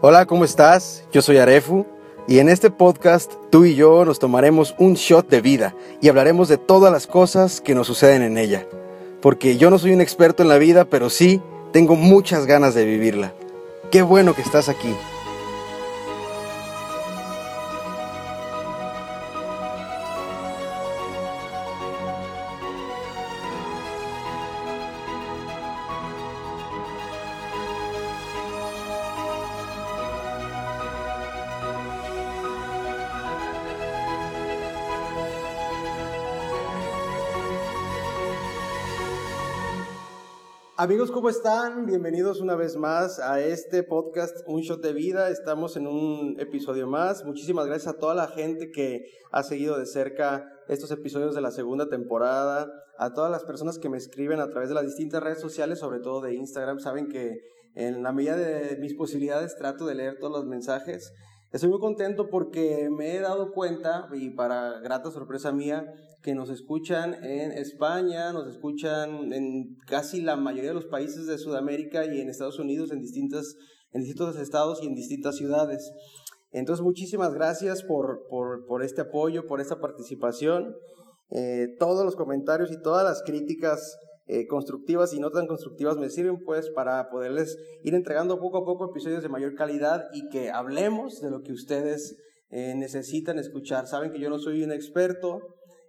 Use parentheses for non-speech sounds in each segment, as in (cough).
Hola, ¿cómo estás? Yo soy Arefu y en este podcast tú y yo nos tomaremos un shot de vida y hablaremos de todas las cosas que nos suceden en ella. Porque yo no soy un experto en la vida, pero sí tengo muchas ganas de vivirla. Qué bueno que estás aquí. Amigos, ¿cómo están? Bienvenidos una vez más a este podcast Un Shot de Vida. Estamos en un episodio más. Muchísimas gracias a toda la gente que ha seguido de cerca estos episodios de la segunda temporada, a todas las personas que me escriben a través de las distintas redes sociales, sobre todo de Instagram. Saben que en la medida de mis posibilidades trato de leer todos los mensajes. Estoy muy contento porque me he dado cuenta, y para grata sorpresa mía, que nos escuchan en España, nos escuchan en casi la mayoría de los países de Sudamérica y en Estados Unidos, en, distintas, en distintos estados y en distintas ciudades. Entonces, muchísimas gracias por, por, este apoyo, por esta participación. Eh, todos los comentarios y todas las críticas eh, constructivas y no tan constructivas me sirven pues para poderles ir entregando poco a poco episodios de mayor calidad y que hablemos de lo que ustedes eh, necesitan escuchar. Saben que yo no soy un experto,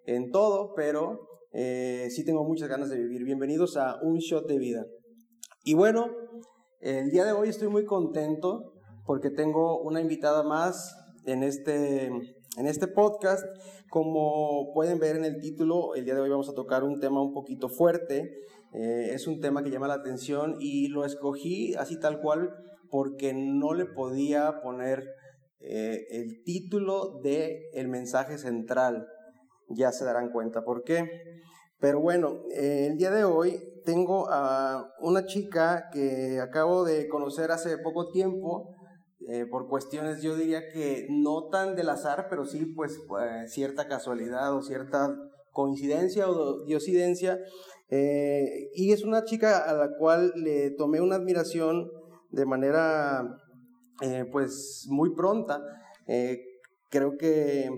en todo, pero eh, sí tengo muchas ganas de vivir. Bienvenidos a Un Shot de Vida. Y bueno, el día de hoy estoy muy contento porque tengo una invitada más en este, en este podcast. Como pueden ver en el título, el día de hoy vamos a tocar un tema un poquito fuerte. Eh, es un tema que llama la atención y lo escogí así tal cual porque no le podía poner eh, el título de el mensaje central ya se darán cuenta por qué. Pero bueno, eh, el día de hoy tengo a una chica que acabo de conocer hace poco tiempo, eh, por cuestiones yo diría que no tan del azar, pero sí pues eh, cierta casualidad o cierta coincidencia o diosidencia. y es una chica a la cual le tomé una admiración de manera pues muy pronta. creo que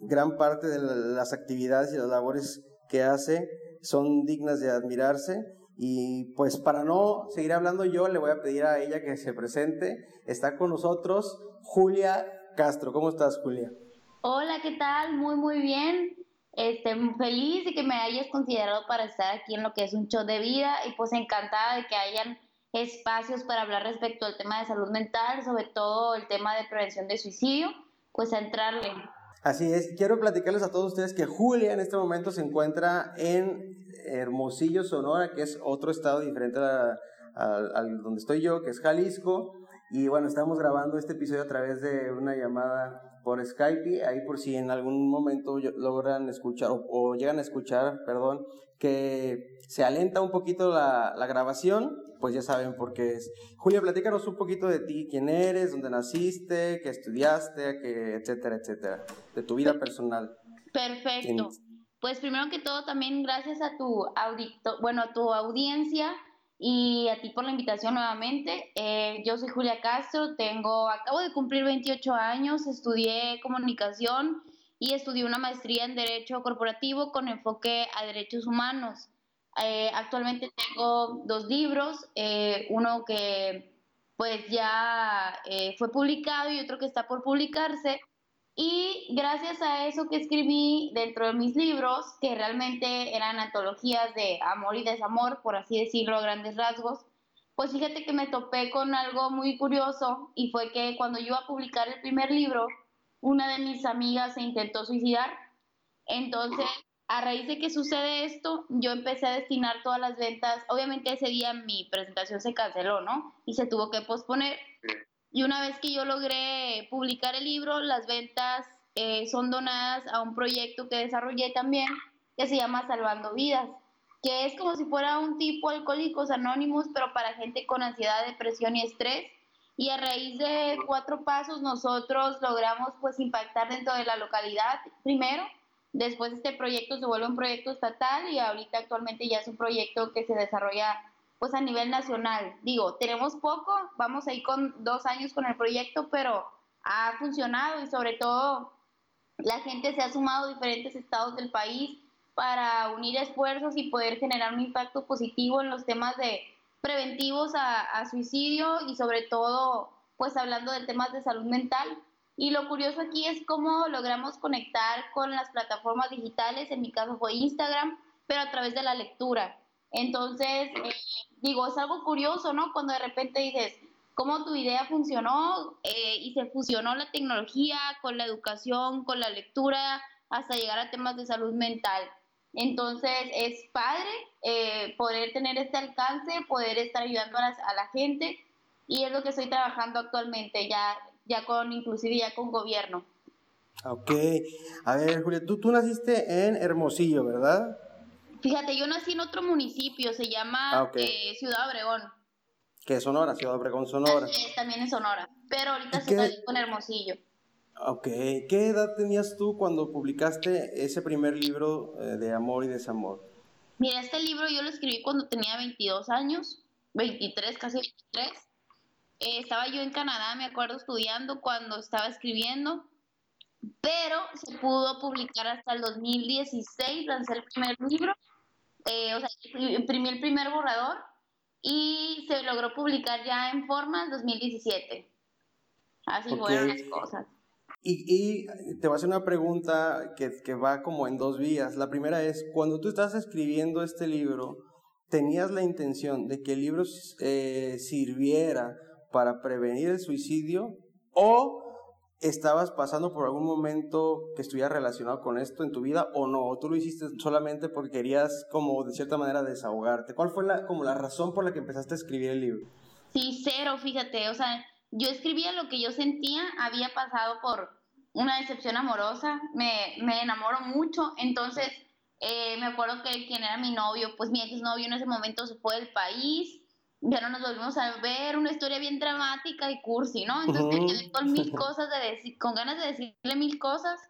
gran parte de las actividades y las labores que hace son dignas de admirarse. Y pues para no seguir hablando yo, le voy a pedir a ella que se presente. Está con nosotros Julia Castro. ¿Cómo estás, Julia? Hola, ¿qué tal? Muy, muy bien. Este, feliz de que me hayas considerado para estar aquí en lo que es un show de vida y pues encantada de que hayan espacios para hablar respecto al tema de salud mental, sobre todo el tema de prevención de suicidio, pues a entrarle. Así es, quiero platicarles a todos ustedes que Julia en este momento se encuentra en Hermosillo, Sonora, que es otro estado diferente a, donde estoy yo, que es Jalisco. Y bueno, estamos grabando este episodio a través de una llamada por Skype, ahí por si en algún momento logran escuchar o, llegan a escuchar, perdón, que se alenta un poquito la, la grabación, pues ya saben por qué es. Julia, platícanos un poquito de ti, quién eres, dónde naciste, qué estudiaste, qué, etcétera, etcétera, de tu vida personal. Perfecto. Pues primero que todo también gracias a tu audito, bueno, a tu audiencia y a ti por la invitación nuevamente. Eh, yo soy Julia Castro, tengo, acabo de cumplir 28 años, estudié comunicación y estudié una maestría en Derecho Corporativo con enfoque a derechos humanos. Eh, actualmente tengo dos libros, eh, uno que pues ya fue publicado y otro que está por publicarse. Y gracias a eso que escribí dentro de mis libros, que realmente eran antologías de amor y desamor, por así decirlo a grandes rasgos, pues fíjate que me topé con algo muy curioso y fue que cuando yo iba a publicar el primer libro, una de mis amigas se intentó suicidar. Entonces a raíz de que sucede esto, yo empecé a destinar todas las ventas. Obviamente ese día mi presentación se canceló, ¿no? Y se tuvo que posponer. Y una vez que yo logré publicar el libro, las ventas eh, son donadas a un proyecto que desarrollé también, que se llama Salvando Vidas, que es como si fuera un tipo alcohólicos anónimos, pero para gente con ansiedad, depresión y estrés. Y a raíz de cuatro pasos nosotros logramos pues impactar dentro de la localidad primero Después este proyecto se vuelve un proyecto estatal y ahorita actualmente ya es un proyecto que se desarrolla pues a nivel nacional. Digo, tenemos poco, vamos a ir con dos años con el proyecto, pero ha funcionado y sobre todo la gente se ha sumado a diferentes estados del país para unir esfuerzos y poder generar un impacto positivo en los temas de preventivos a, a suicidio y sobre todo pues hablando de temas de salud mental. Y lo curioso aquí es cómo logramos conectar con las plataformas digitales, en mi caso fue Instagram, pero a través de la lectura. Entonces, eh, digo, es algo curioso, ¿no? Cuando de repente dices, ¿cómo tu idea funcionó? Eh, y se fusionó la tecnología con la educación, con la lectura, hasta llegar a temas de salud mental. Entonces, es padre eh, poder tener este alcance, poder estar ayudando a, la gente y es lo que estoy trabajando actualmente, ya, ya con, inclusive ya con gobierno. Ok, a ver Julia, tú, tú naciste en Hermosillo, ¿verdad? Fíjate, yo nací en otro municipio, se llama ah, eh, Ciudad Obregón. ¿Qué es Sonora? Ciudad Obregón, Sonora. Sí, también en Sonora, pero ahorita se está en Hermosillo. Ok, ¿qué edad tenías tú cuando publicaste ese primer libro eh, de amor y desamor? Mira, este libro yo lo escribí cuando tenía 22 años, 23, casi 23. Eh, estaba yo en Canadá, me acuerdo, estudiando cuando estaba escribiendo, pero se pudo publicar hasta el 2016, lancé el primer libro, eh, o sea, imprimí el primer borrador y se logró publicar ya en forma en 2017. Así fueron las cosas. Y, y, te voy a hacer una pregunta que, que, va como en dos vías. La primera es, cuando tú estás escribiendo este libro, ¿tenías la intención de que el libro eh, sirviera para prevenir el suicidio o estabas pasando por algún momento que estuviera relacionado con esto en tu vida o no, o tú lo hiciste solamente porque querías como de cierta manera desahogarte. ¿Cuál fue la, como la razón por la que empezaste a escribir el libro? Sí, cero, fíjate, o sea, yo escribía lo que yo sentía, había pasado por una decepción amorosa, me, me enamoro mucho, entonces eh, me acuerdo que quien era mi novio, pues mi exnovio en ese momento se fue del país, ya no nos volvimos a ver, una historia bien dramática y cursi, ¿no? Entonces me quedé con mil (laughs) cosas de decir, con ganas de decirle mil cosas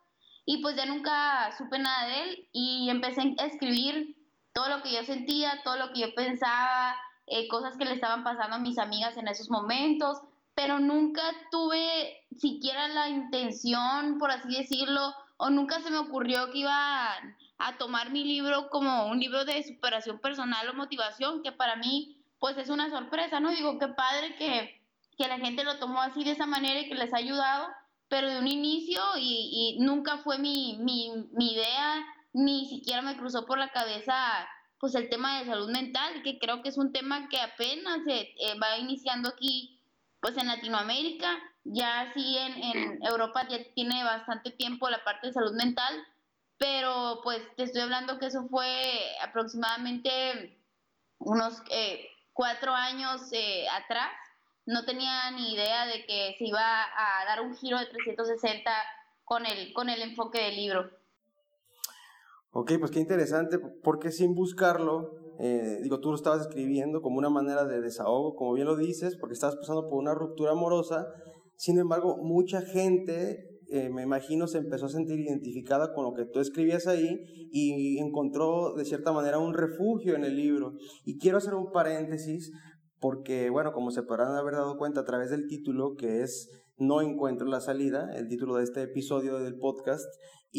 y pues ya nunca supe nada de él y empecé a escribir todo lo que yo sentía, todo lo que yo pensaba, eh, cosas que le estaban pasando a mis amigas en esos momentos, pero nunca tuve siquiera la intención, por así decirlo, o nunca se me ocurrió que iba a, a tomar mi libro como un libro de superación personal o motivación, que para mí pues es una sorpresa, ¿no? Digo, qué padre que, que la gente lo tomó así de esa manera y que les ha ayudado, pero de un inicio y, y nunca fue mi, mi, mi, idea, ni siquiera me cruzó por la cabeza pues el tema de salud mental, que creo que es un tema que apenas se eh, va iniciando aquí pues en Latinoamérica, ya sí en, en Europa ya tiene bastante tiempo la parte de salud mental, pero pues te estoy hablando que eso fue aproximadamente unos eh, cuatro años eh, atrás, no tenía ni idea de que se iba a dar un giro de 360 con el, con el enfoque del libro. Ok, pues qué interesante, porque sin buscarlo, eh, digo, tú lo estabas escribiendo como una manera de desahogo, como bien lo dices, porque estabas pasando por una ruptura amorosa, sin embargo, mucha gente eh, me imagino, se empezó a sentir identificada con lo que tú escribías ahí y encontró de cierta manera un refugio en el libro. Y quiero hacer un paréntesis porque, bueno, como se podrán haber dado cuenta a través del título, que es No encuentro la salida, el título de este episodio del podcast,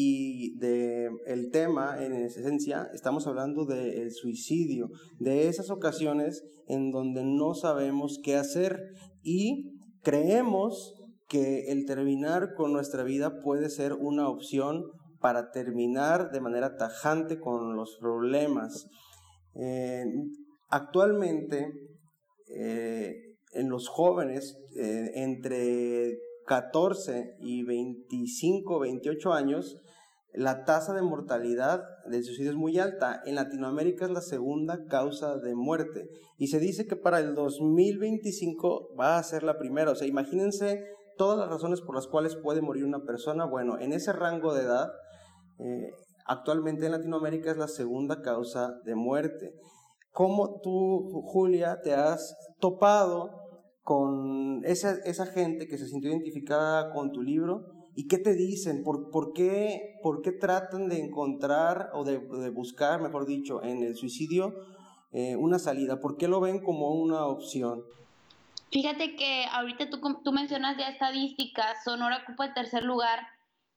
y de el tema, en esencia, estamos hablando del suicidio, de esas ocasiones en donde no sabemos qué hacer y creemos que el terminar con nuestra vida puede ser una opción para terminar de manera tajante con los problemas. Eh, actualmente, eh, en los jóvenes eh, entre 14 y 25, 28 años, la tasa de mortalidad del suicidio es muy alta. En Latinoamérica es la segunda causa de muerte. Y se dice que para el 2025 va a ser la primera. O sea, imagínense todas las razones por las cuales puede morir una persona, bueno, en ese rango de edad, eh, actualmente en Latinoamérica es la segunda causa de muerte. ¿Cómo tú, Julia, te has topado con esa, gente que se sintió identificada con tu libro? ¿Y qué te dicen? ¿Por, qué, por qué tratan de encontrar o de, de buscar, mejor dicho, en el suicidio eh, una salida? ¿Por qué lo ven como una opción? Fíjate que ahorita tú, tú mencionas ya estadísticas, Sonora ocupa el tercer lugar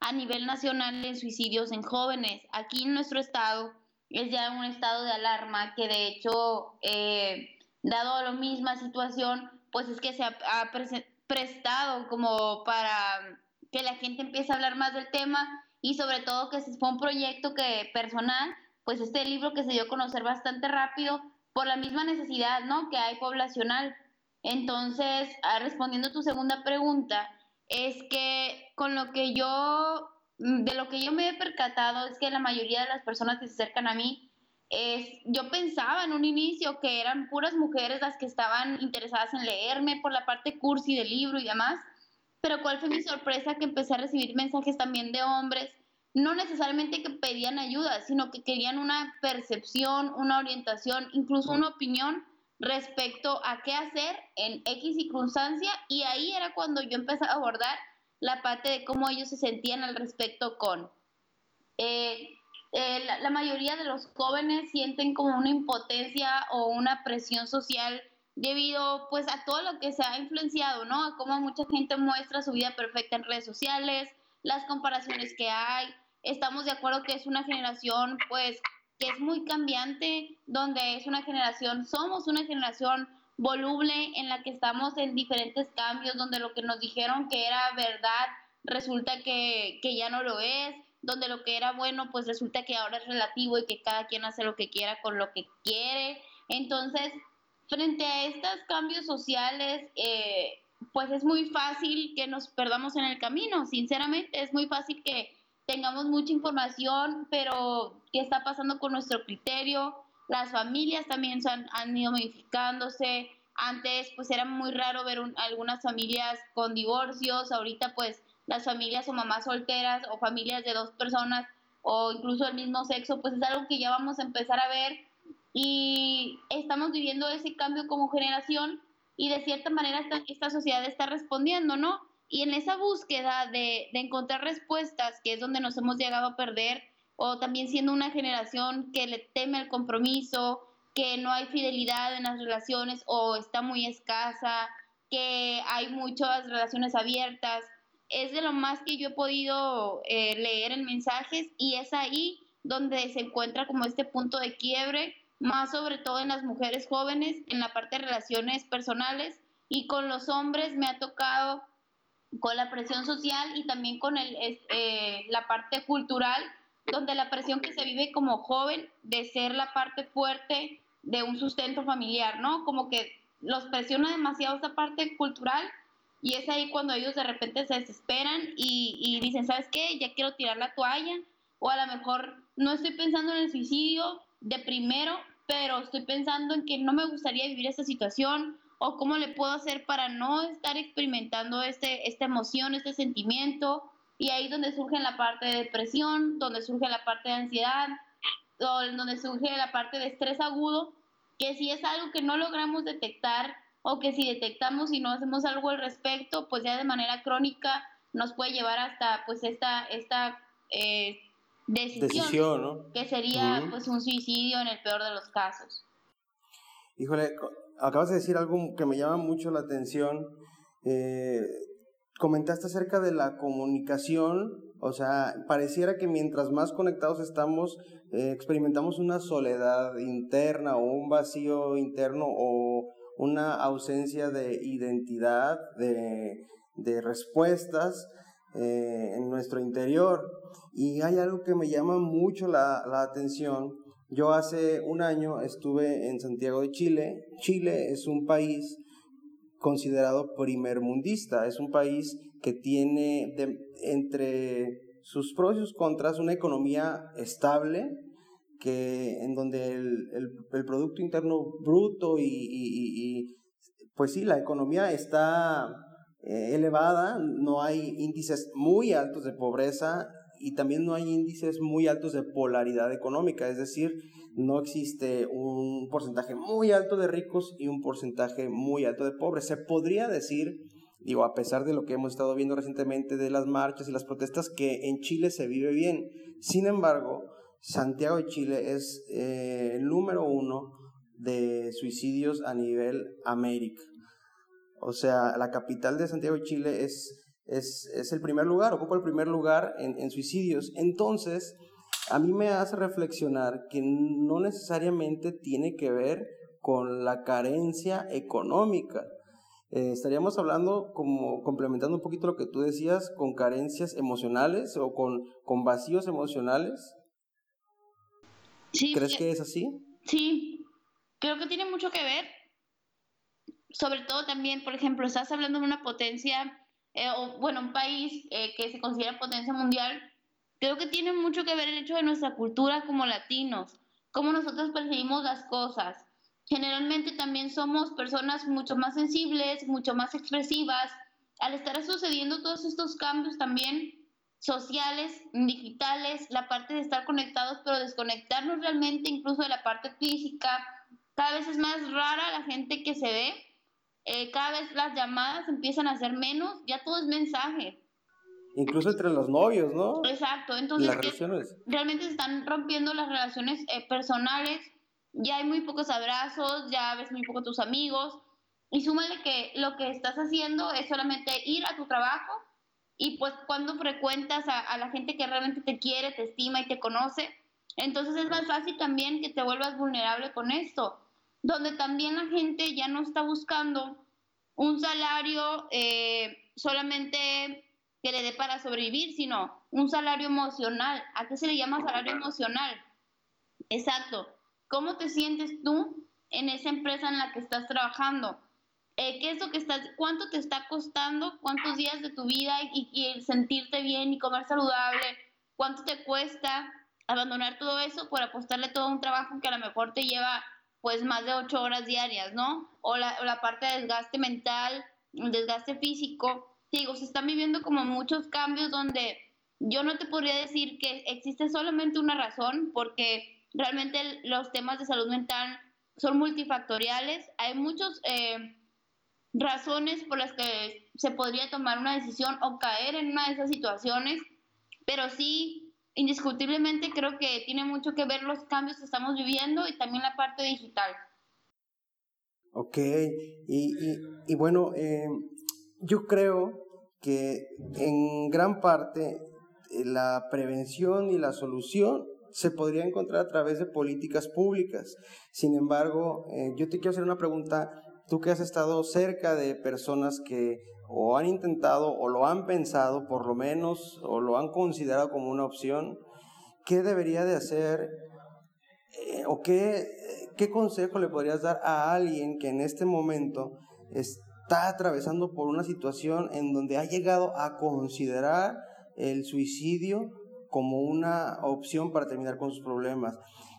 a nivel nacional en suicidios en jóvenes. Aquí en nuestro estado es ya un estado de alarma que de hecho, eh, dado la misma situación, pues es que se ha, prestado como para que la gente empiece a hablar más del tema y sobre todo que fue un proyecto que personal, pues este libro que se dio a conocer bastante rápido por la misma necesidad, ¿no? Que hay poblacional. Entonces, ah, respondiendo a tu segunda pregunta, es que con lo que yo, mm, de lo que yo me he percatado es que la mayoría de las personas que se acercan a mí, es, yo pensaba en un inicio que eran puras mujeres las que estaban interesadas en leerme por la parte cursi del libro y demás, pero cuál fue mi sorpresa que empecé a recibir mensajes también de hombres, no necesariamente que pedían ayuda, sino que querían una percepción, una orientación, incluso una opinión respecto a qué hacer en X circunstancia y ahí era cuando yo empecé a abordar la parte de cómo ellos se sentían al respecto con. Eh, eh, la, mayoría de los jóvenes sienten como una impotencia o una presión social debido pues a todo lo que se ha influenciado, ¿no? A cómo mucha gente muestra su vida perfecta en redes sociales, las comparaciones que hay. Estamos de acuerdo que es una generación pues que es muy cambiante, donde es una generación, somos una generación voluble en la que estamos en diferentes cambios, donde lo que nos dijeron que era verdad resulta que, que ya no lo es, donde lo que era bueno pues resulta que ahora es relativo y que cada quien hace lo que quiera con lo que quiere. Entonces, frente a estos cambios sociales, eh, pues es muy fácil que nos perdamos en el camino, sinceramente, es muy fácil que tengamos mucha información, pero ¿qué está pasando con nuestro criterio? Las familias también han, han ido modificándose. Antes pues era muy raro ver algunas familias con divorcios, ahorita pues las familias o mamás solteras o familias de dos personas o incluso el mismo sexo, pues es algo que ya vamos a empezar a ver y estamos viviendo ese cambio como generación y de cierta manera esta, esta sociedad está respondiendo, ¿no? Y en esa búsqueda de, de, encontrar respuestas, que es donde nos hemos llegado a perder, o también siendo una generación que le teme al compromiso, que no hay fidelidad en las relaciones o está muy escasa, que hay muchas relaciones abiertas, es de lo más que yo he podido eh, leer en mensajes y es ahí donde se encuentra como este punto de quiebre, más sobre todo en las mujeres jóvenes, en la parte de relaciones personales y con los hombres me ha tocado con la presión social y también con el, eh, la parte cultural, donde la presión que se vive como joven de ser la parte fuerte de un sustento familiar, ¿no? Como que los presiona demasiado esa parte cultural y es ahí cuando ellos de repente se desesperan y, y dicen, ¿sabes qué? Ya quiero tirar la toalla. O a lo mejor no estoy pensando en el suicidio de primero, pero estoy pensando en que no me gustaría vivir esta situación o cómo le puedo hacer para no estar experimentando este, esta emoción, este sentimiento. Y ahí donde surge la parte de depresión, donde surge la parte de ansiedad, donde surge la parte de estrés agudo, que si es algo que no logramos detectar o que si detectamos y no hacemos algo al respecto, pues ya de manera crónica nos puede llevar hasta pues esta, esta eh, decisión, que sería pues un suicidio en el peor de los casos. Híjole, acabas de decir algo que me llama mucho la atención. Eh, comentaste acerca de la comunicación, o sea, pareciera que mientras más conectados estamos, eh, experimentamos una soledad interna o un vacío interno o una ausencia de identidad, de, respuestas eh, en nuestro interior. Y hay algo que me llama mucho la, la atención. Yo hace un año estuve en Santiago de Chile. Chile es un país considerado primermundista, es un país que tiene entre sus pros y sus contras una economía estable, que en donde el, el, Producto Interno Bruto y, pues sí, la economía está eh, elevada, no hay índices muy altos de pobreza y también no hay índices muy altos de polaridad económica, es decir, no existe un porcentaje muy alto de ricos y un porcentaje muy alto de pobres. Se podría decir, digo, a pesar de lo que hemos estado viendo recientemente de las marchas y las protestas, que en Chile se vive bien. Sin embargo, Santiago de Chile es eh, el número uno de suicidios a nivel América. O sea, la capital de Santiago de Chile es, es, el primer lugar, ocupa el primer lugar en, en suicidios. Entonces, a mí me hace reflexionar que no necesariamente tiene que ver con la carencia económica. Eh, estaríamos hablando, como complementando un poquito lo que tú decías, con carencias emocionales o con, con vacíos emocionales. ¿Crees que es así? Sí, creo que tiene mucho que ver. Sobre todo también, por ejemplo, estás hablando de una potencia, eh, o bueno, un país eh, que se considera potencia mundial. Creo que tiene mucho que ver el hecho de nuestra cultura como latinos, cómo nosotros percibimos las cosas generalmente también somos personas mucho más sensibles, mucho más expresivas. Al estar sucediendo todos estos cambios también sociales, digitales, la parte de estar conectados, pero desconectarnos realmente incluso de la parte física, cada vez es más rara la gente que se ve, eh, cada vez las llamadas empiezan a ser menos, ya todo es mensaje. Incluso entre los novios, ¿no? Exacto, entonces realmente se están rompiendo las relaciones eh, personales ya hay muy pocos abrazos, ya ves muy poco tus amigos. Y súmale que lo que estás haciendo es solamente ir a tu trabajo y pues cuando frecuentas a, la gente que realmente te quiere, te estima y te conoce, entonces es más fácil también que te vuelvas vulnerable con esto, donde también la gente ya no está buscando un salario eh, solamente que le dé para sobrevivir, sino un salario emocional. ¿A qué se le llama salario emocional? Exacto ¿Cómo te sientes tú en esa empresa en la que estás trabajando? Eh, ¿Qué es lo que estás, cuánto te está costando, cuántos días de tu vida y, el sentirte bien y comer saludable? ¿Cuánto te cuesta abandonar todo eso por apostarle todo un trabajo que a lo mejor te lleva pues más de ocho horas diarias, ¿no? O la, parte de desgaste mental, desgaste físico. digo, se están viviendo como muchos cambios donde yo no te podría decir que existe solamente una razón, porque Realmente los temas de salud mental son multifactoriales. Hay muchas eh, razones por las que se podría tomar una decisión o caer en una de esas situaciones, pero sí, indiscutiblemente creo que tiene mucho que ver los cambios que estamos viviendo y también la parte digital. Ok, y, y, bueno, eh, yo creo que en gran parte eh, la prevención y la solución se podría encontrar a través de políticas públicas. Sin embargo, eh, yo te quiero hacer una pregunta, tú que has estado cerca de personas que o han intentado o lo han pensado por lo menos o lo han considerado como una opción, ¿qué debería de hacer eh, o qué, qué consejo le podrías dar a alguien que en este momento está atravesando por una situación en donde ha llegado a considerar el suicidio como una opción para terminar con sus problemas.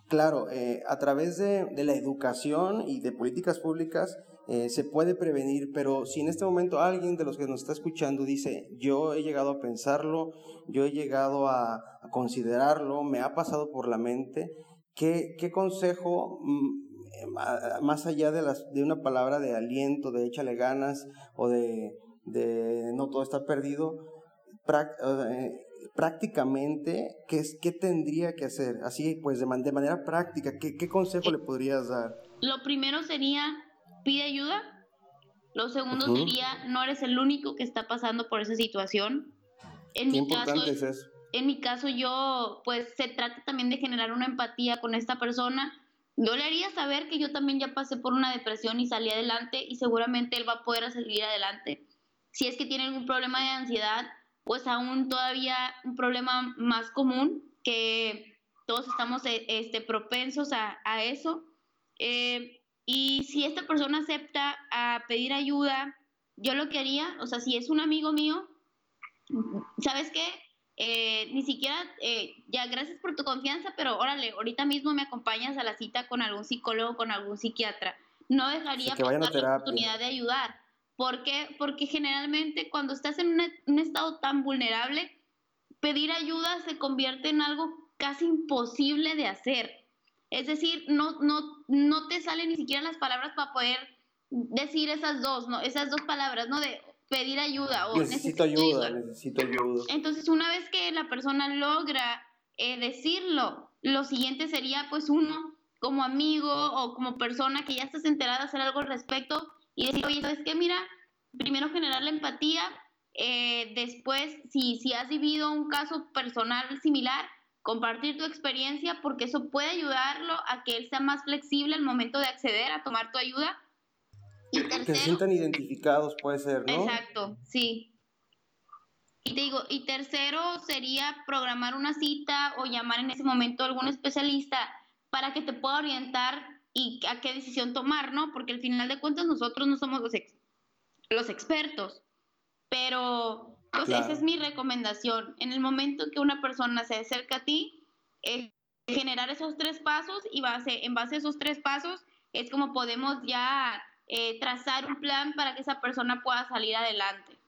Claro, eh, a través de, la educación y de políticas públicas eh, se puede prevenir, pero si en este momento alguien de los que nos está escuchando dice, yo he llegado a pensarlo, yo he llegado a, considerarlo, me ha pasado por la mente, ¿qué, qué consejo, mm, más allá de, las, de una palabra de aliento, de échale ganas o de, de no todo está perdido, eh, prácticamente, ¿qué, qué tendría que hacer? Así, pues, de, de manera práctica, ¿qué, ¿qué, consejo le podrías dar? Lo primero sería, pide ayuda. Lo segundo sería, no eres el único que está pasando por esa situación. En mi caso, es eso? En mi caso, yo, pues, se trata también de generar una empatía con esta persona. Yo le haría saber que yo también ya pasé por una depresión y salí adelante y seguramente él va a poder salir adelante. Si es que tiene algún problema de ansiedad, pues aún todavía un problema más común que todos estamos eh, este, propensos a, eso. Eh, y si esta persona acepta a pedir ayuda, yo lo que haría, o sea, si es un amigo mío, ¿sabes qué? Eh, ni siquiera, ya gracias por tu confianza, pero órale, ahorita mismo me acompañas a la cita con algún psicólogo, con algún psiquiatra. No dejaría pasar la oportunidad de ayudar. ¿Por qué? Porque generalmente cuando estás en un estado tan vulnerable, pedir ayuda se convierte en algo casi imposible de hacer. Es decir, no, no, no te salen ni siquiera las palabras para poder decir esas dos, ¿no? Esas dos palabras, ¿no? De pedir ayuda o necesito, ayuda, necesito ayuda. Entonces, una vez que la persona logra eh, decirlo, lo siguiente sería, pues, uno, como amigo o como persona que ya estás enterada de hacer algo al respecto y decir, oye, ¿sabes qué? Mira, primero generar la empatía, eh, después, si, si has vivido un caso personal similar, compartir tu experiencia porque eso puede ayudarlo a que él sea más flexible al momento de acceder a tomar tu ayuda. Y que se sientan identificados, puede ser, ¿no? Exacto, sí. Y te digo, y tercero sería programar una cita o llamar en ese momento a algún especialista para que te pueda orientar y a qué decisión tomar, ¿no? Porque al final de cuentas nosotros no somos los, los expertos, pero pues esa es mi recomendación. En el momento que una persona se acerca a ti, generar esos tres pasos y base, en base a esos tres pasos es como podemos ya eh, trazar un plan para que esa persona pueda salir adelante.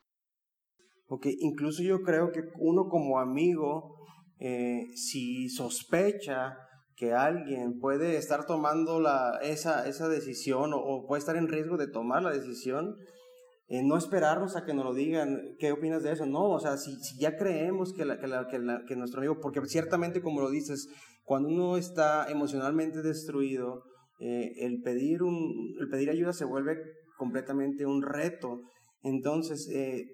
Ok, incluso yo creo que uno como amigo, eh, si sospecha que alguien puede estar tomando la, esa, esa decisión o, puede estar en riesgo de tomar la decisión, eh, no esperarnos a que nos lo digan, ¿qué opinas de eso? No, o sea, si, si ya creemos que, la, que, la, que, nuestro amigo, porque ciertamente como lo dices, cuando uno está emocionalmente destruido, eh, el, pedir un, el pedir ayuda se vuelve completamente un reto. Entonces, eh,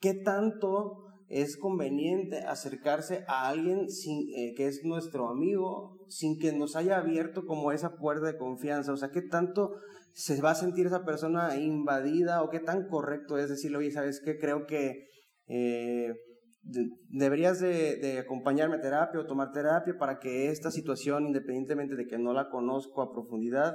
¿qué tanto es conveniente acercarse a alguien sin, eh, que es nuestro amigo sin que nos haya abierto como esa puerta de confianza. O sea, ¿qué tanto se va a sentir esa persona invadida o qué tan correcto es decirle, oye, ¿sabes qué? Creo que eh, deberías de, acompañarme a terapia o tomar terapia para que esta situación, independientemente de que no la conozco a profundidad,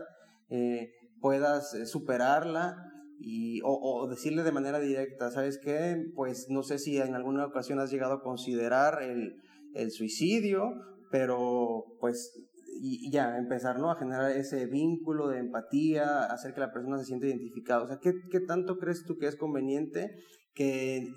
eh, puedas superarla y, o, decirle de manera directa, ¿sabes qué? Pues no sé si en alguna ocasión has llegado a considerar el, el suicidio, pero pues y, ya empezar ¿no? a generar ese vínculo de empatía, hacer que la persona se sienta identificada. O sea, ¿qué, ¿qué tanto crees tú que es conveniente que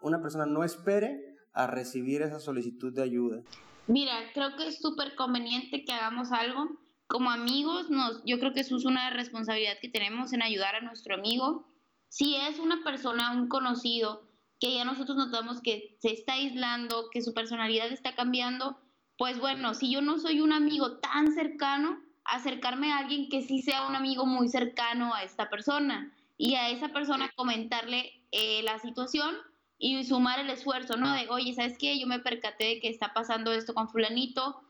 una persona no espere a recibir esa solicitud de ayuda? Mira, creo que es súper conveniente que hagamos algo como amigos, nos, yo creo que es una responsabilidad que tenemos en ayudar a nuestro amigo. Si es una persona, un conocido, que ya nosotros notamos que se está aislando, que su personalidad está cambiando, pues bueno, si yo no soy un amigo tan cercano, acercarme a alguien que sí sea un amigo muy cercano a esta persona y a esa persona comentarle eh, la situación y sumar el esfuerzo, ¿no? De, oye, ¿sabes qué? Yo me percaté de que está pasando esto con fulanito,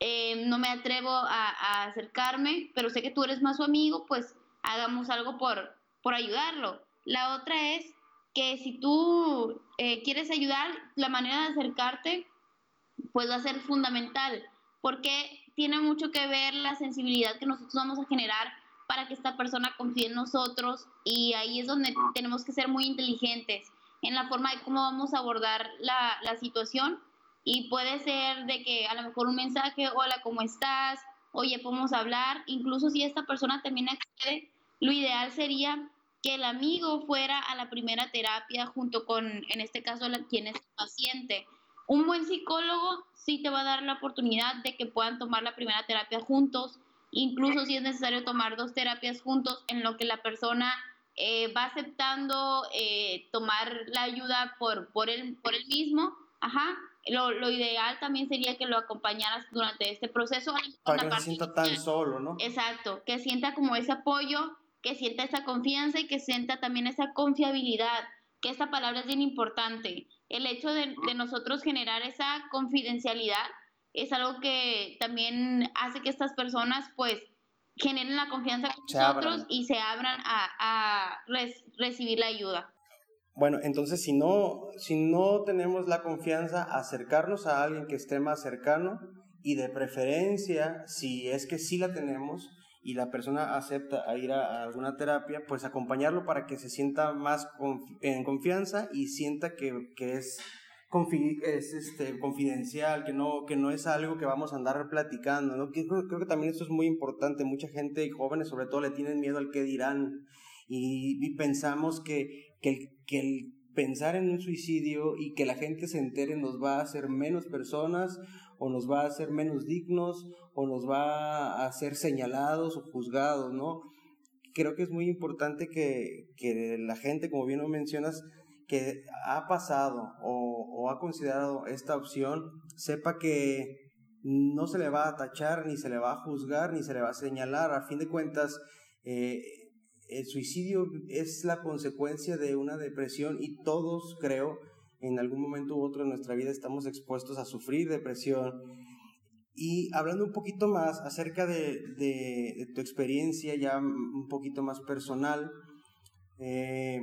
eh, no me atrevo a, acercarme, pero sé que tú eres más su amigo, pues hagamos algo por, por ayudarlo. La otra es que si tú eh, quieres ayudar, la manera de acercarte pues va a ser fundamental, porque tiene mucho que ver la sensibilidad que nosotros vamos a generar para que esta persona confíe en nosotros y ahí es donde tenemos que ser muy inteligentes en la forma de cómo vamos a abordar la, la situación y puede ser de que a lo mejor un mensaje, hola, ¿cómo estás? Oye, podemos hablar. Incluso si esta persona también accede, lo ideal sería que el amigo fuera a la primera terapia junto con, en este caso, quien es paciente. Un buen psicólogo sí te va a dar la oportunidad de que puedan tomar la primera terapia juntos, incluso si es necesario tomar dos terapias juntos, en lo que la persona eh, va aceptando eh, tomar la ayuda por, por, él, por él mismo. Ajá, lo, lo, ideal también sería que lo acompañaras durante este proceso. Para que no se sienta tan solo, ¿no? Exacto, que sienta como ese apoyo, que sienta esa confianza y que sienta también esa confiabilidad, que esta palabra es bien importante. El hecho de, de nosotros generar esa confidencialidad es algo que también hace que estas personas pues generen la confianza con nosotros y se abran a, a recibir la ayuda. Bueno, entonces si no, si no tenemos la confianza, acercarnos a alguien que esté más cercano y de preferencia, si es que sí la tenemos y la persona acepta ir a, alguna terapia, pues acompañarlo para que se sienta más en confianza y sienta que, que es, es este, confidencial, que no, que no es algo que vamos a andar platicando. ¿no? Creo, creo que también esto es muy importante. Mucha gente y jóvenes sobre todo le tienen miedo al que dirán y, pensamos que, que, que el pensar en un suicidio y que la gente se entere nos va a hacer menos personas o nos va a hacer menos dignos o nos va a hacer señalados o juzgados, ¿no? Creo que es muy importante que, que la gente, como bien lo mencionas, que ha pasado o, ha considerado esta opción, sepa que no se le va a tachar, ni se le va a juzgar, ni se le va a señalar. A fin de cuentas, eh, el suicidio es la consecuencia de una depresión y todos, creo, en algún momento u otro de nuestra vida estamos expuestos a sufrir depresión. Y hablando un poquito más acerca de, tu experiencia ya un poquito más personal, eh,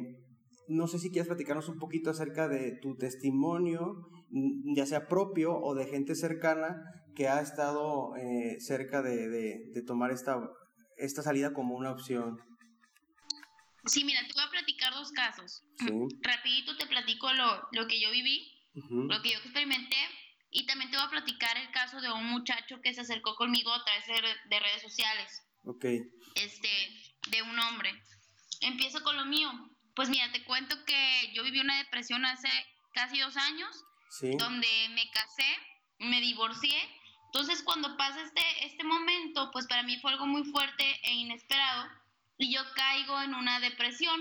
no sé si quieres platicarnos un poquito acerca de tu testimonio, ya sea propio o de gente cercana que ha estado eh, cerca de, tomar esta, esta salida como una opción. Sí, mira, te voy a platicar dos casos. Rapidito te platico lo, lo que yo viví, lo que yo experimenté, y también te voy a platicar el caso de un muchacho que se acercó conmigo a través de, redes sociales. Ok. Este, de un hombre. Empiezo con lo mío. Pues mira, te cuento que yo viví una depresión hace casi dos años, donde me casé, me divorcié. Entonces, cuando pasa este, este momento, pues para mí fue algo muy fuerte e inesperado y yo caigo en una depresión.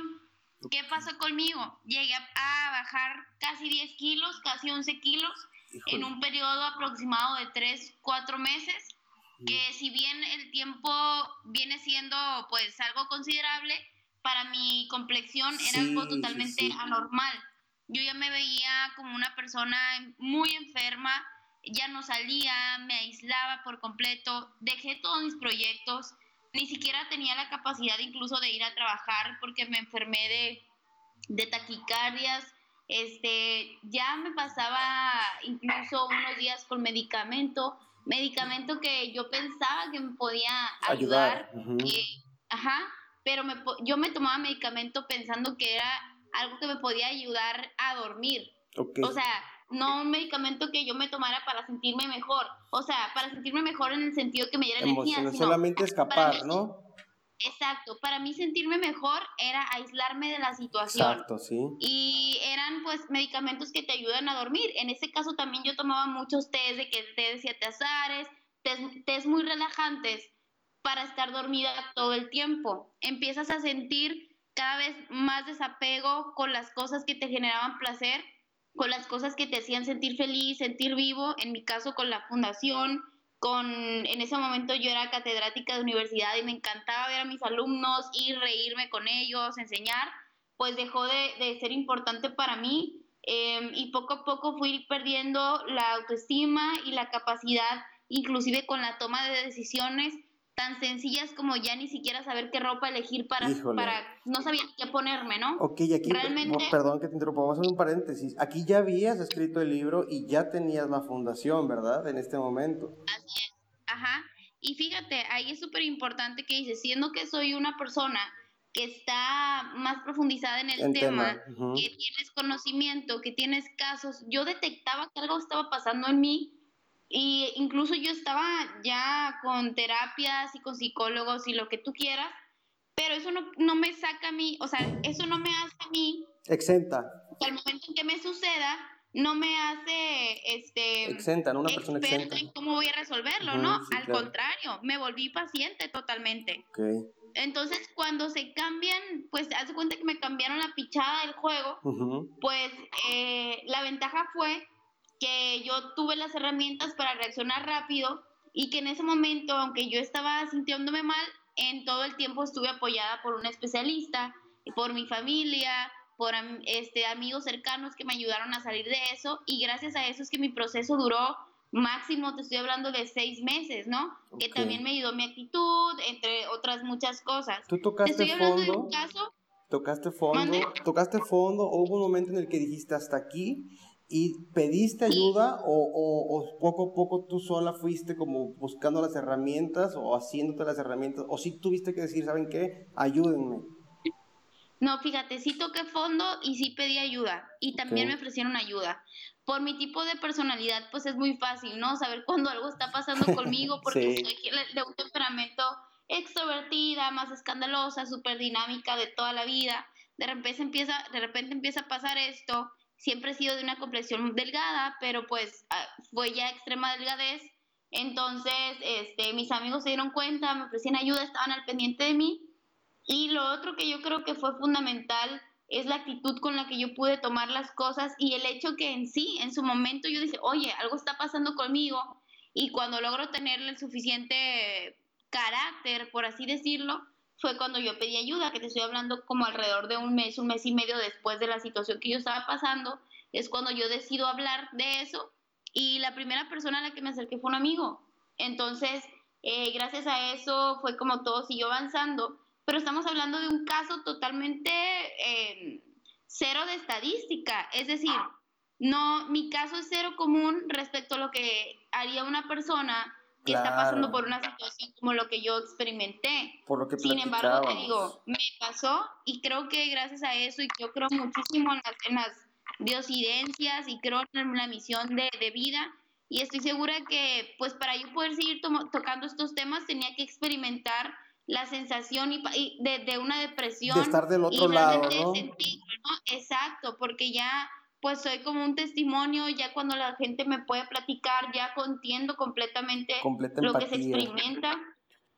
¿Qué pasó conmigo? Llegué a bajar casi 10 kilos, casi 11 kilos, en un periodo aproximado de 3, 4 meses, que si bien el tiempo viene siendo pues algo considerable, para mi complexión era algo totalmente anormal. Yo ya me veía como una persona muy enferma, ya no salía, me aislaba por completo, dejé todos mis proyectos, ni siquiera tenía la capacidad incluso de ir a trabajar porque me enfermé de, de taquicardias, este, ya me pasaba incluso unos días con medicamento, medicamento que yo pensaba que me podía ayudar, ajá, pero me, yo me tomaba medicamento pensando que era algo que me podía ayudar a dormir. O sea, no un medicamento que yo me tomara para sentirme mejor. O sea, para sentirme mejor en el sentido que me diera energía. Sino solamente escapar, ¿no? Exacto, para mí sentirme mejor era aislarme de la situación. Exacto, sí. Y eran pues medicamentos que te ayudan a dormir. En ese caso también yo tomaba muchos tés de que té de siete azares, tés muy relajantes para estar dormida todo el tiempo. Empiezas a sentir cada vez más desapego con las cosas que te generaban placer con las cosas que te hacían sentir feliz, sentir vivo, en mi caso con la fundación, con, en ese momento yo era catedrática de universidad y me encantaba ver a mis alumnos, ir, reírme con ellos, enseñar, pues dejó de, ser importante para mí em, y poco a poco fui perdiendo la autoestima y la capacidad, inclusive con la toma de decisiones, tan sencillas como ya ni siquiera saber qué ropa elegir para, para no sabía qué ponerme, ¿no? Ok, aquí, Realmente, perdón que te interrumpa, vamos a hacer un paréntesis. Aquí ya habías escrito el libro y ya tenías la fundación, ¿verdad? En este momento. Así es, ajá. Y fíjate, ahí es súper importante que dices, siendo que soy una persona que está más profundizada en el tema, que tienes conocimiento, que tienes casos, yo detectaba que algo estaba pasando en mí y incluso yo estaba ya con terapias y con psicólogos y lo que tú quieras, pero eso no, no me saca a mí, o sea, eso no me hace a mí. Exenta. al momento en que me suceda, no me hace este exenta, ¿no? una persona exenta. en cómo voy a resolverlo, ¿no? Al contrario, me volví paciente totalmente. Okay. Entonces, cuando se cambian, pues haz de cuenta que me cambiaron la pichada del juego, pues eh, la ventaja fue que yo tuve las herramientas para reaccionar rápido y que en ese momento, aunque yo estaba sintiéndome mal, en todo el tiempo estuve apoyada por un especialista, por mi familia, por este, amigos cercanos que me ayudaron a salir de eso y gracias a eso es que mi proceso duró máximo, te estoy hablando de seis meses, ¿no? Que también me ayudó mi actitud, entre otras muchas cosas. ¿Tú tocaste fondo? ¿Tocaste fondo? ¿Tocaste fondo? ¿O hubo un momento en el que dijiste hasta aquí ¿Y pediste ayuda o, poco a poco tú sola fuiste como buscando las herramientas o haciéndote las herramientas? ¿O sí tuviste que decir, ¿saben qué? Ayúdenme. No, fíjate, sí toqué fondo y sí pedí ayuda y también me ofrecieron ayuda. Por mi tipo de personalidad, pues es muy fácil, ¿no? Saber cuando algo está pasando (laughs) conmigo porque soy de un temperamento extrovertida, más escandalosa, súper dinámica de toda la vida. De repente empieza, de repente empieza a pasar esto siempre he sido de una complexión delgada, pero pues ah, fue ya extrema delgadez. Entonces, este, mis amigos se dieron cuenta, me ofrecían ayuda, estaban al pendiente de mí. Y lo otro que yo creo que fue fundamental es la actitud con la que yo pude tomar las cosas y el hecho que en sí, en su momento yo dije, oye, algo está pasando conmigo Y cuando logro tenerle el suficiente carácter, por así decirlo, fue cuando yo pedí ayuda, que te estoy hablando como alrededor de un mes, un mes y medio después de la situación que yo estaba pasando, es cuando yo decido hablar de eso y la primera persona a la que me acerqué fue un amigo. Entonces, eh, gracias a eso fue como todo siguió avanzando, pero estamos hablando de un caso totalmente eh, cero de estadística, es decir, no, mi caso es cero común respecto a lo que haría una persona que está pasando por una situación como lo que yo experimenté. Por lo que Sin embargo, te digo, me pasó y creo que gracias a eso, y yo creo muchísimo en las, en las diosidencias y creo en la misión de, de vida, y estoy segura que pues para yo poder seguir tocando estos temas tenía que experimentar la sensación y, de, de, una depresión. De estar del otro lado, ¿no? Exacto, porque ya pues soy como un testimonio, ya cuando la gente me puede platicar, ya contiendo completamente lo que se experimenta.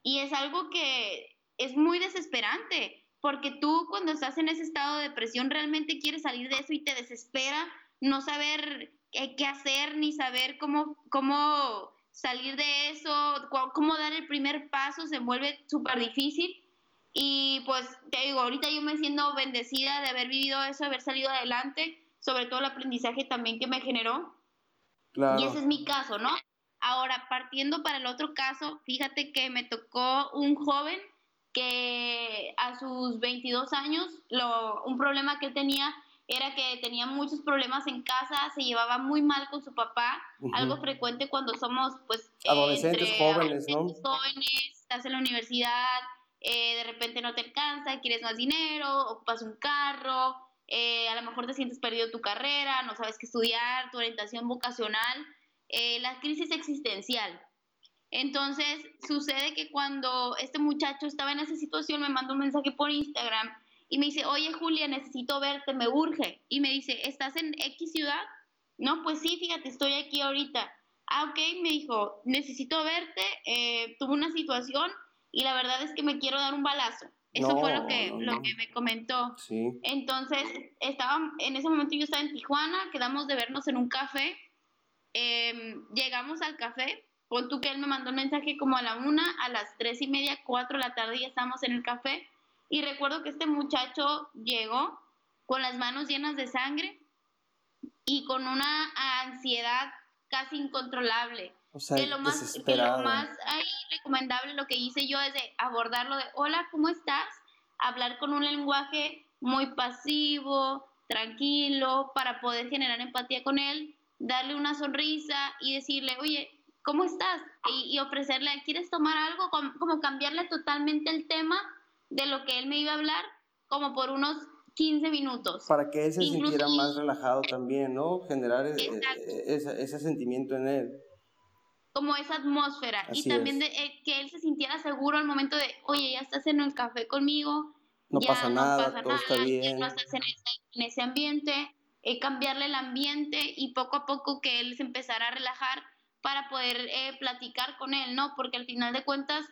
Y es algo que es muy desesperante, porque tú cuando estás en ese estado de depresión realmente quieres salir de eso y te desespera no saber qué hacer ni saber cómo, cómo salir de eso, cómo dar el primer paso, se vuelve súper difícil. Y pues te digo, ahorita yo me siento bendecida de haber vivido eso, haber salido adelante sobre todo el aprendizaje también que me generó. Y ese es mi caso, ¿no? Ahora, partiendo para el otro caso, fíjate que me tocó un joven que a sus 22 años, lo, un problema que tenía era que tenía muchos problemas en casa, se llevaba muy mal con su papá, algo frecuente cuando somos, pues, adolescentes jóvenes, ¿no? Jóvenes, estás en la universidad, eh, de repente no te alcanza, quieres más dinero, ocupas un carro, eh, a lo mejor te sientes perdido tu carrera, no sabes qué estudiar, tu orientación vocacional, eh, la crisis existencial. Entonces, sucede que cuando este muchacho estaba en esa situación, me mandó un mensaje por Instagram y me dice, oye Julia, necesito verte, me urge. Y me dice, ¿estás en X ciudad? No, pues sí, fíjate, estoy aquí ahorita. Ah, ok, me dijo, necesito verte, eh, tuve una situación y la verdad es que me quiero dar un balazo. Eso fue lo que, lo que me comentó. Entonces, estaba, en ese momento yo estaba en Tijuana, quedamos de vernos en un café, em, llegamos al café, pon tú que él me mandó un mensaje como a la una, a las tres y media, cuatro de la tarde ya estábamos en el café, y recuerdo que este muchacho llegó con las manos llenas de sangre y con una ansiedad casi incontrolable. O sea, lo más, que lo más recomendable lo que hice yo es de abordarlo de hola, ¿cómo estás? Hablar con un lenguaje muy pasivo, tranquilo, para poder generar empatía con él, darle una sonrisa y decirle, oye, ¿cómo estás? Y, ofrecerle, ¿quieres tomar algo? Como, cambiarle totalmente el tema de lo que él me iba a hablar, como por unos 15 minutos. Para que él se sintiera más relajado también, ¿no? Generar e, e, ese sentimiento en él como esa atmósfera. Y también de, eh, que él se sintiera seguro al momento de, oye, ya estás en el café conmigo, no ya pasa nada, todo está bien. no estás en ese, ambiente, eh, cambiarle el ambiente y poco a poco que él se empezara a relajar para poder eh, platicar con él, ¿no? Porque al final de cuentas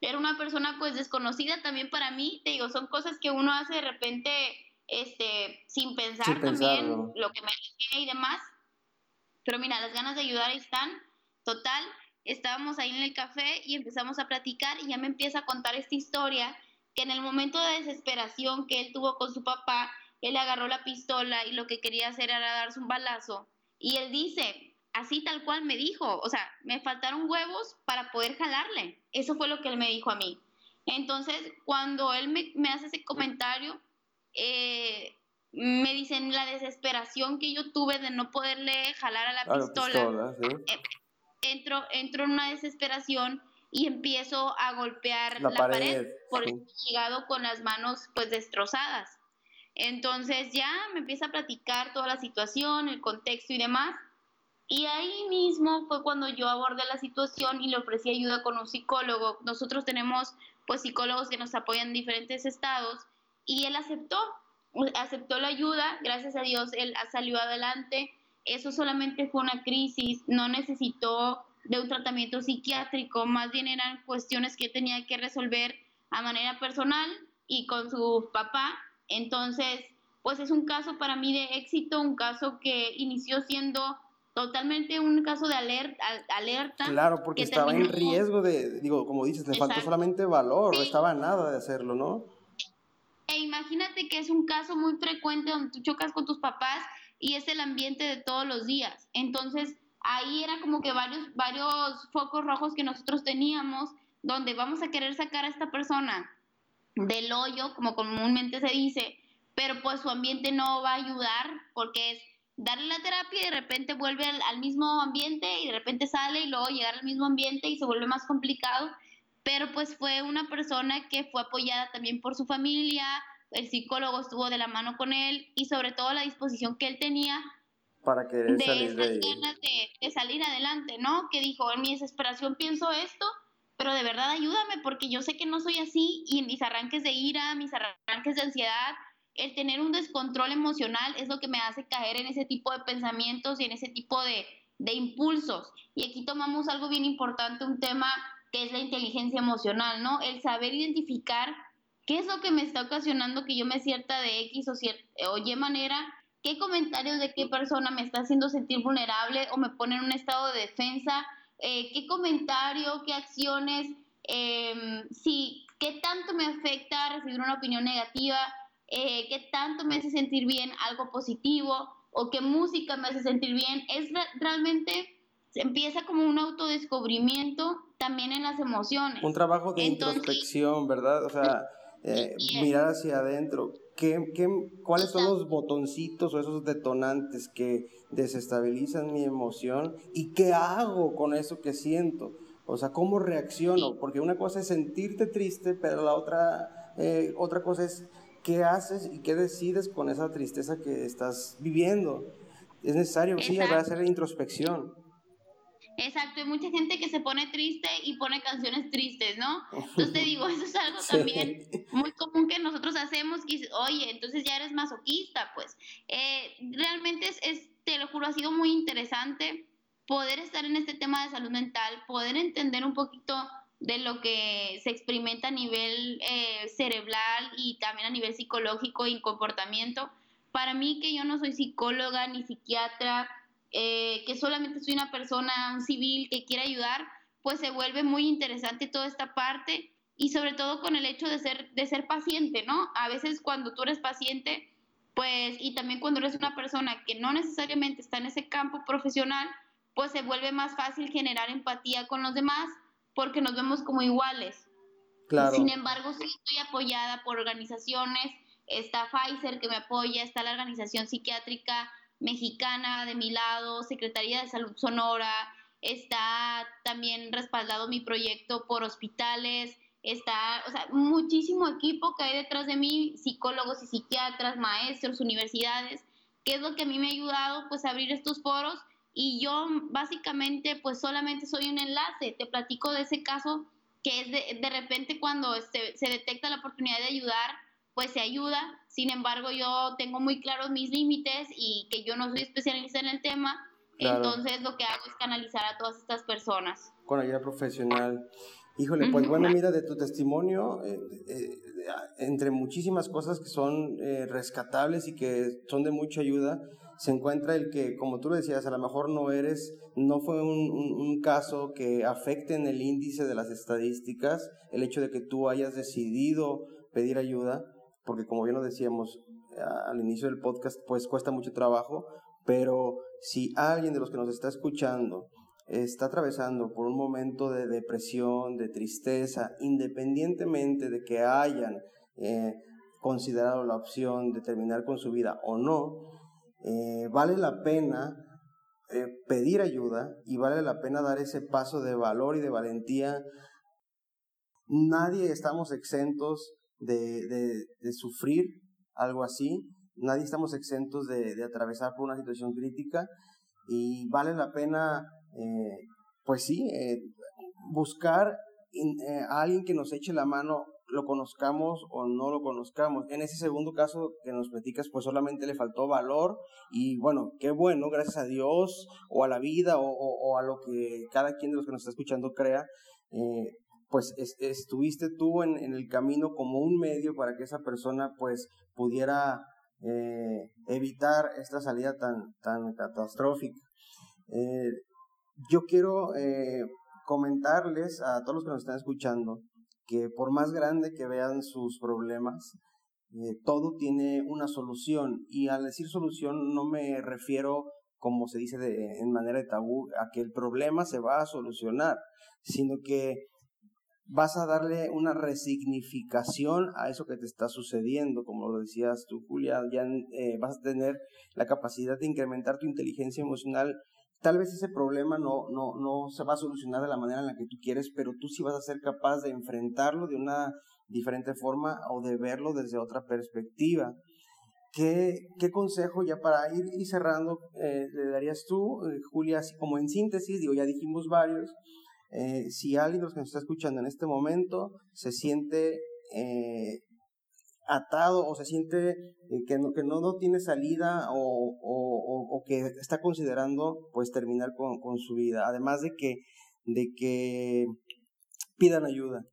era una persona pues desconocida también para mí, te digo, son cosas que uno hace de repente este, sin pensar también lo que me y demás, pero mira, las ganas de ayudar están Total, estábamos ahí en el café y empezamos a platicar y ya me empieza a contar esta historia que en el momento de desesperación que él tuvo con su papá, él agarró la pistola y lo que quería hacer era darse un balazo. Y él dice, así tal cual me dijo, o sea, me faltaron huevos para poder jalarle. Eso fue lo que él me dijo a mí. Entonces, cuando él me, hace ese comentario, eh, me dicen la desesperación que yo tuve de no poderle jalar a la pistola. Eh, entro, entro en una desesperación y empiezo a golpear la, pared, por sí. llegado con las manos pues destrozadas. Entonces ya me empieza a platicar toda la situación, el contexto y demás. Y ahí mismo fue cuando yo abordé la situación y le ofrecí ayuda con un psicólogo. Nosotros tenemos pues psicólogos que nos apoyan en diferentes estados y él aceptó, aceptó la ayuda, gracias a Dios él salió adelante eso solamente fue una crisis, no necesitó de un tratamiento psiquiátrico, más bien eran cuestiones que tenía que resolver a manera personal y con su papá. Entonces, pues es un caso para mí de éxito, un caso que inició siendo totalmente un caso de alerta. alerta claro, porque estaba en riesgo de, digo, como dices, le faltó solamente valor, no estaba nada de hacerlo, ¿no? E imagínate que es un caso muy frecuente donde tú chocas con tus papás y es el ambiente de todos los días. Entonces, ahí era como que varios, varios focos rojos que nosotros teníamos donde vamos a querer sacar a esta persona del hoyo, como comúnmente se dice, pero pues su ambiente no va a ayudar porque es darle la terapia y de repente vuelve al, mismo ambiente y de repente sale y luego llegar al mismo ambiente y se vuelve más complicado, pero pues fue una persona que fue apoyada también por su familia, el psicólogo estuvo de la mano con él y sobre todo la disposición que él tenía para querer de salir de, ganas de, de, salir adelante, ¿no? Que dijo, en mi desesperación pienso esto, pero de verdad ayúdame porque yo sé que no soy así y en mis arranques de ira, mis arranques de ansiedad, el tener un descontrol emocional es lo que me hace caer en ese tipo de pensamientos y en ese tipo de, de impulsos. Y aquí tomamos algo bien importante, un tema que es la inteligencia emocional, ¿no? El saber identificar qué es lo que me está ocasionando que yo me cierta de X o, o Y manera, qué comentarios de qué persona me está haciendo sentir vulnerable o me pone en un estado de defensa, eh, qué comentario, qué acciones, eh, sí, qué tanto me afecta recibir una opinión negativa, eh, qué tanto me hace sentir bien algo positivo o qué música me hace sentir bien. Es realmente, empieza como un autodescubrimiento también en las emociones. Un trabajo de introspección, ¿verdad? O sea, eh, mirar hacia adentro. ¿Qué, qué, cuáles son los botoncitos o esos detonantes que desestabilizan mi emoción? ¿Y qué hago con eso que siento? O sea, ¿cómo reacciono? Porque una cosa es sentirte triste, pero la otra, eh, otra cosa es qué haces y qué decides con esa tristeza que estás viviendo. Es necesario, sí, sí, a hacer introspección. Exacto, hay mucha gente que se pone triste y pone canciones tristes, ¿no? Entonces te digo, eso es algo (laughs) también muy común que nosotros hacemos, que oye, entonces ya eres masoquista, pues. Eh, realmente es, es, te lo juro, ha sido muy interesante poder estar en este tema de salud mental, poder entender un poquito de lo que se experimenta a nivel eh, cerebral y también a nivel psicológico y comportamiento. Para mí, que yo no soy psicóloga ni psiquiatra, eh, que solamente soy una persona, un civil que quiere ayudar, pues se vuelve muy interesante toda esta parte y sobre todo con el hecho de ser, de ser paciente, ¿no? A veces cuando tú eres paciente, pues, y también cuando eres una persona que no necesariamente está en ese campo profesional, pues se vuelve más fácil generar empatía con los demás porque nos vemos como iguales. Claro. Sin embargo, sí estoy apoyada por organizaciones, está Pfizer que me apoya, está la Organización Psiquiátrica Mexicana de mi lado, Secretaría de Salud Sonora, está también respaldado mi proyecto por hospitales, está, o sea, muchísimo equipo que hay detrás de mí, psicólogos y psiquiatras, maestros, universidades, que es lo que a mí me ha ayudado pues a abrir estos foros. Y yo básicamente pues solamente soy un enlace, te platico de ese caso que es de, de repente cuando se, se detecta la oportunidad de ayudar, pues se ayuda, sin embargo yo tengo muy claros mis límites y que yo no soy especialista en el tema, entonces lo que hago es canalizar a todas estas personas. Con ayuda profesional. Híjole, pues bueno, mira, de tu testimonio, eh, eh, entre muchísimas cosas que son eh, rescatables y que son de mucha ayuda, se encuentra el que, como tú lo decías, a lo mejor no eres, no fue un, caso que afecte en el índice de las estadísticas, el hecho de que tú hayas decidido pedir ayuda, porque como bien lo decíamos al inicio del podcast, pues cuesta mucho trabajo, pero si alguien de los que nos está escuchando está atravesando por un momento de depresión, de tristeza, independientemente de que hayan eh, considerado la opción de terminar con su vida o no, eh, vale la pena eh, pedir ayuda y vale la pena dar ese paso de valor y de valentía. Nadie estamos exentos de, de, sufrir algo así, nadie estamos exentos de, de, atravesar por una situación crítica y vale la pena, eh, pues sí, buscar a alguien que nos eche la mano lo conozcamos o no lo conozcamos. En ese segundo caso que nos platicas, pues solamente le faltó valor y bueno, qué bueno, gracias a Dios o a la vida o, a lo que cada quien de los que nos está escuchando crea, pues estuviste tú en, el camino como un medio para que esa persona pues pudiera eh, evitar esta salida tan, tan catastrófica. Eh, yo quiero eh, comentarles a todos los que nos están escuchando que por más grande que vean sus problemas, todo tiene una solución. Y al decir solución no me refiero, como se dice de, en manera de tabú, a que el problema se va a solucionar, sino que vas a darle una resignificación a eso que te está sucediendo, como lo decías tú, Julia, ya eh, vas a tener la capacidad de incrementar tu inteligencia emocional. Tal vez ese problema no, no, no se va a solucionar de la manera en la que tú quieres, pero tú sí vas a ser capaz de enfrentarlo de una diferente forma o de verlo desde otra perspectiva. ¿Qué, qué consejo ya para ir, y cerrando eh, le darías tú, eh, Julia, así como en síntesis, digo, ya dijimos varios, eh, si alguien de los que nos está escuchando en este momento se siente eh, atado o se siente eh, que, no, que no, tiene salida o, o, o, que está considerando pues terminar con, con, su vida, además de que, de que pidan ayuda.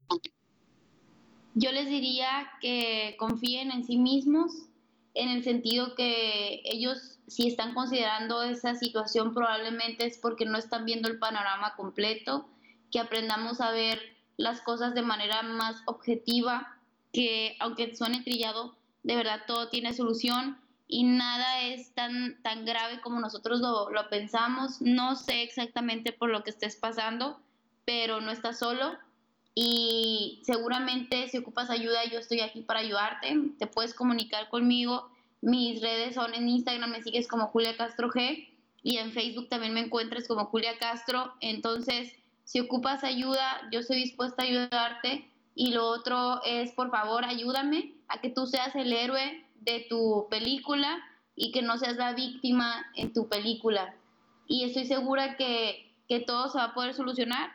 Yo les diría que confíen en sí mismos, en el sentido que ellos si están considerando esa situación probablemente es porque no están viendo el panorama completo que aprendamos a ver las cosas de manera más objetiva, que aunque suene trillado, de verdad todo tiene solución y nada es tan, tan grave como nosotros lo, lo pensamos. No sé exactamente por lo que estés pasando, pero no estás solo y seguramente si ocupas ayuda yo estoy aquí para ayudarte. Te puedes comunicar conmigo. Mis redes son en Instagram, me sigues como Julia Castro G y en Facebook también me encuentras como Julia Castro. Entonces, si ocupas ayuda, yo estoy dispuesta a ayudarte. Y lo otro es, por favor, ayúdame a que tú seas el héroe de tu película y que no seas la víctima en tu película. Y estoy segura que, que todo se va a poder solucionar.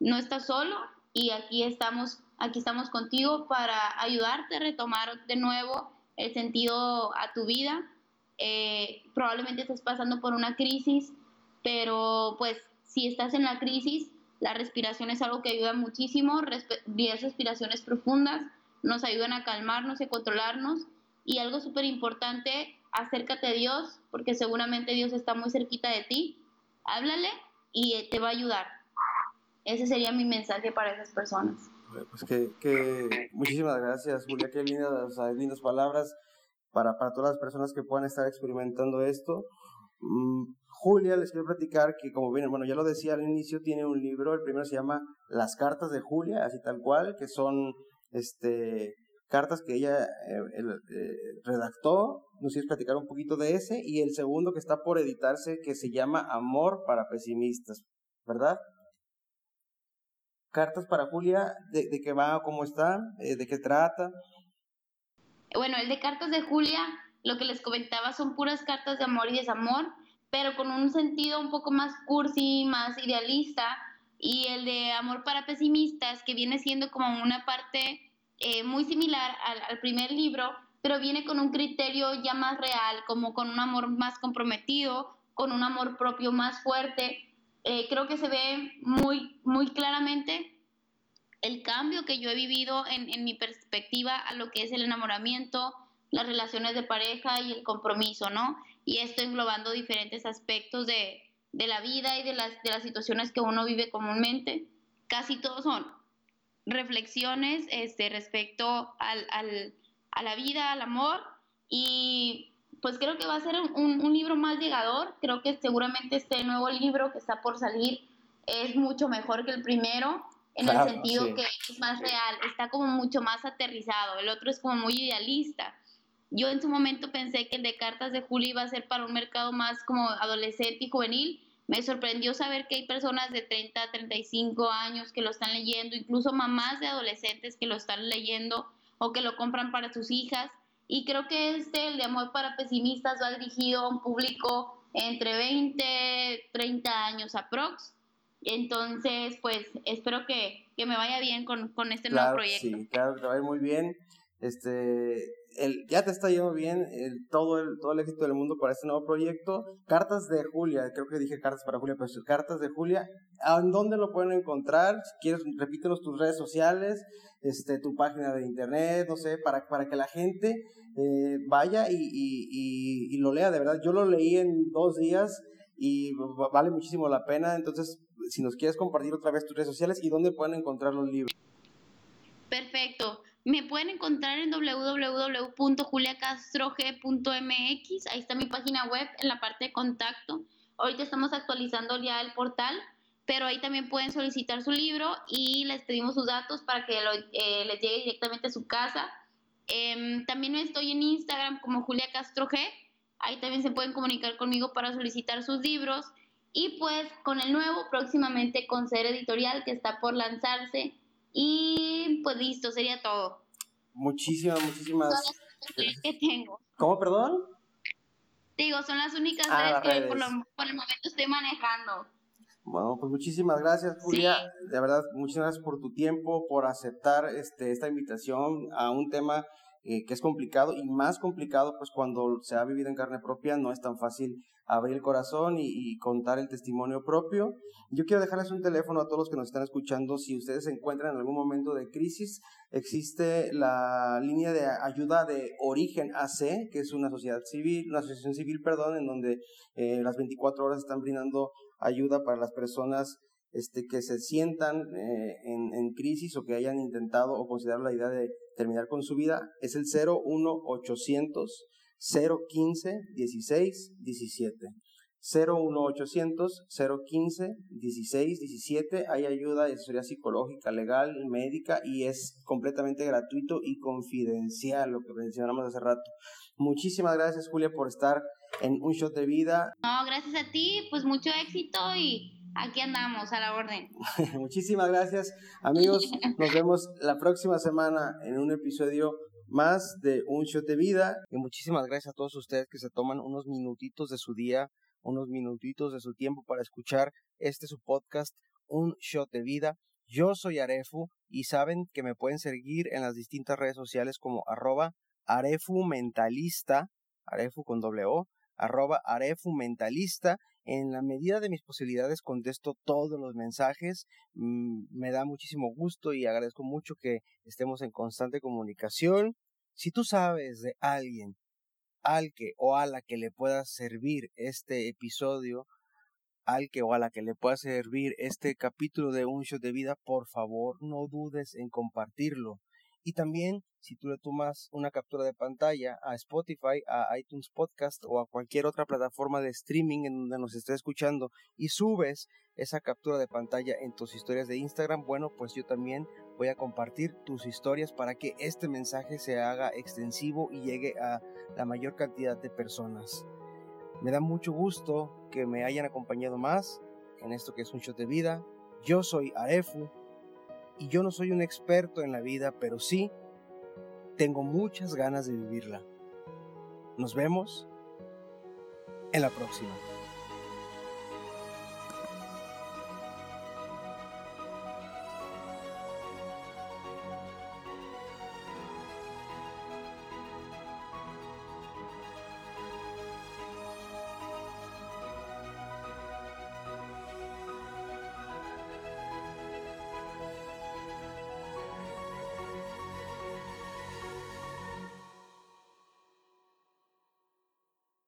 No estás solo y aquí estamos, aquí estamos contigo para ayudarte a retomar de nuevo el sentido a tu vida. Eh, probablemente estés pasando por una crisis, pero pues si estás en la crisis, la respiración es algo que ayuda muchísimo, 10 respiraciones profundas nos ayudan a calmarnos y a controlarnos. Y algo súper importante, acércate a Dios, porque seguramente Dios está muy cerquita de ti. Háblale y te va a ayudar. Ese sería mi mensaje para esas personas. Pues que, que muchísimas gracias, Julia, qué lindas, lindas palabras para, para todas las personas que puedan estar experimentando esto. Julia, les quiero platicar que, como ven, bueno, ya lo decía al inicio, tiene un libro, el primero se llama Las cartas de Julia, así tal cual, que son este, cartas que ella eh, eh, redactó, nos quieres platicar un poquito de ese, y el segundo que está por editarse, que se llama Amor para Pesimistas, ¿verdad? Cartas para Julia, de, de qué va, cómo está, eh, de qué trata. Bueno, el de cartas de Julia, lo que les comentaba son puras cartas de amor y desamor pero con un sentido un poco más cursi, más idealista, y el de Amor para Pesimistas, que viene siendo como una parte eh, muy similar al, primer libro, pero viene con un criterio ya más real, como con un amor más comprometido, con un amor propio más fuerte. Eh, creo que se ve muy, muy claramente el cambio que yo he vivido en, en mi perspectiva a lo que es el enamoramiento, las relaciones de pareja y el compromiso, ¿no? Y esto englobando diferentes aspectos de, de la vida y de las, de las situaciones que uno vive comúnmente. Casi todos son reflexiones este, respecto al, al, a la vida, al amor y pues creo que va a ser un, un, libro más llegador. Creo que seguramente este nuevo libro que está por salir es mucho mejor que el primero en el sentido que es más real, está como mucho más aterrizado. El otro es como muy idealista. Yo en su momento pensé que el de cartas de Julio iba a ser para un mercado más como adolescente y juvenil. Me sorprendió saber que hay personas de 30 a 35 años que lo están leyendo, incluso mamás de adolescentes que lo están leyendo o que lo compran para sus hijas. Y creo que este, el de Amor para Pesimistas, va dirigido a un público entre 20, 30 años aprox. Entonces, pues espero que, que me vaya bien con, con este nuevo proyecto. Sí, claro, que vaya muy bien. Este, el, ya te está yendo bien el, todo, el, todo el éxito del mundo para este nuevo proyecto. Cartas de Julia, creo que dije cartas para Julia, pero cartas de Julia. ¿En dónde lo pueden encontrar? Si quieres, repítenos tus redes sociales, este, tu página de internet, no sé, para, para que la gente eh, vaya y, y, y, y, lo lea. De verdad, yo lo leí en dos días y vale muchísimo la pena. Entonces, si nos quieres compartir otra vez tus redes sociales y dónde pueden encontrar los libros. Perfecto. Me pueden encontrar en www.juliacastrog.mx. Ahí está mi página web en la parte de contacto. Ahorita estamos actualizando ya el portal, pero ahí también pueden solicitar su libro y les pedimos sus datos para que eh, les llegue directamente a su casa. Em, también estoy en Instagram como Julia Castro G. Ahí también se pueden comunicar conmigo para solicitar sus libros. Y pues con el nuevo próximamente con Ser Editorial que está por lanzarse y pues listo, sería todo. Muchísimas, muchísimas. Son las tres que tengo. ¿Cómo, perdón? Digo, son las únicas ah, tres que por, el momento estoy manejando. Bueno, pues muchísimas gracias, Julia. De verdad, muchas gracias por tu tiempo, por aceptar este, esta invitación a un tema eh, que es complicado y más complicado, pues cuando se ha vivido en carne propia, no es tan fácil abrir el corazón y, contar el testimonio propio. Yo quiero dejarles un teléfono a todos los que nos están escuchando. Si ustedes se encuentran en algún momento de crisis, existe la línea de ayuda de Origen AC, que es una sociedad civil, una asociación civil, perdón, en donde eh, las 24 horas están brindando ayuda para las personas este, que se sientan eh, en, en, crisis o que hayan intentado o considerado la idea de terminar con su vida. Es el 01800 015 16 17. 01800 015 16 17. Hay ayuda y asesoría psicológica, legal, médica y es completamente gratuito y confidencial, lo que mencionamos hace rato. Muchísimas gracias, Julia, por estar en Un Shot de Vida. No, gracias a ti, pues mucho éxito y aquí andamos a la orden. (laughs) Muchísimas gracias, amigos. (laughs) Nos vemos la próxima semana en un episodio más de un shot de vida. Y muchísimas gracias a todos ustedes que se toman unos minutitos de su día, unos minutitos de su tiempo para escuchar este su podcast, Un Shot de Vida. Yo soy Arefu y saben que me pueden seguir en las distintas redes sociales como arroba Arefu Mentalista, Arefu con doble O, arroba Arefu Mentalista. En la medida de mis posibilidades contesto todos los mensajes. Mm, me da muchísimo gusto y agradezco mucho que estemos en constante comunicación. Si tú sabes de alguien al que o a la que le pueda servir este episodio, al que o a la que le pueda servir este capítulo de Un Show de Vida, por favor no dudes en compartirlo. Y también, si tú le tomas una captura de pantalla a Spotify, a iTunes Podcast o a cualquier otra plataforma de streaming en donde nos esté escuchando y subes esa captura de pantalla en tus historias de Instagram, bueno, pues yo también voy a compartir tus historias para que este mensaje se haga extensivo y llegue a la mayor cantidad de personas. Me da mucho gusto que me hayan acompañado más en esto que es un show de vida. Yo soy Arefu y yo no soy un experto en la vida, pero sí tengo muchas ganas de vivirla. Nos vemos en la próxima.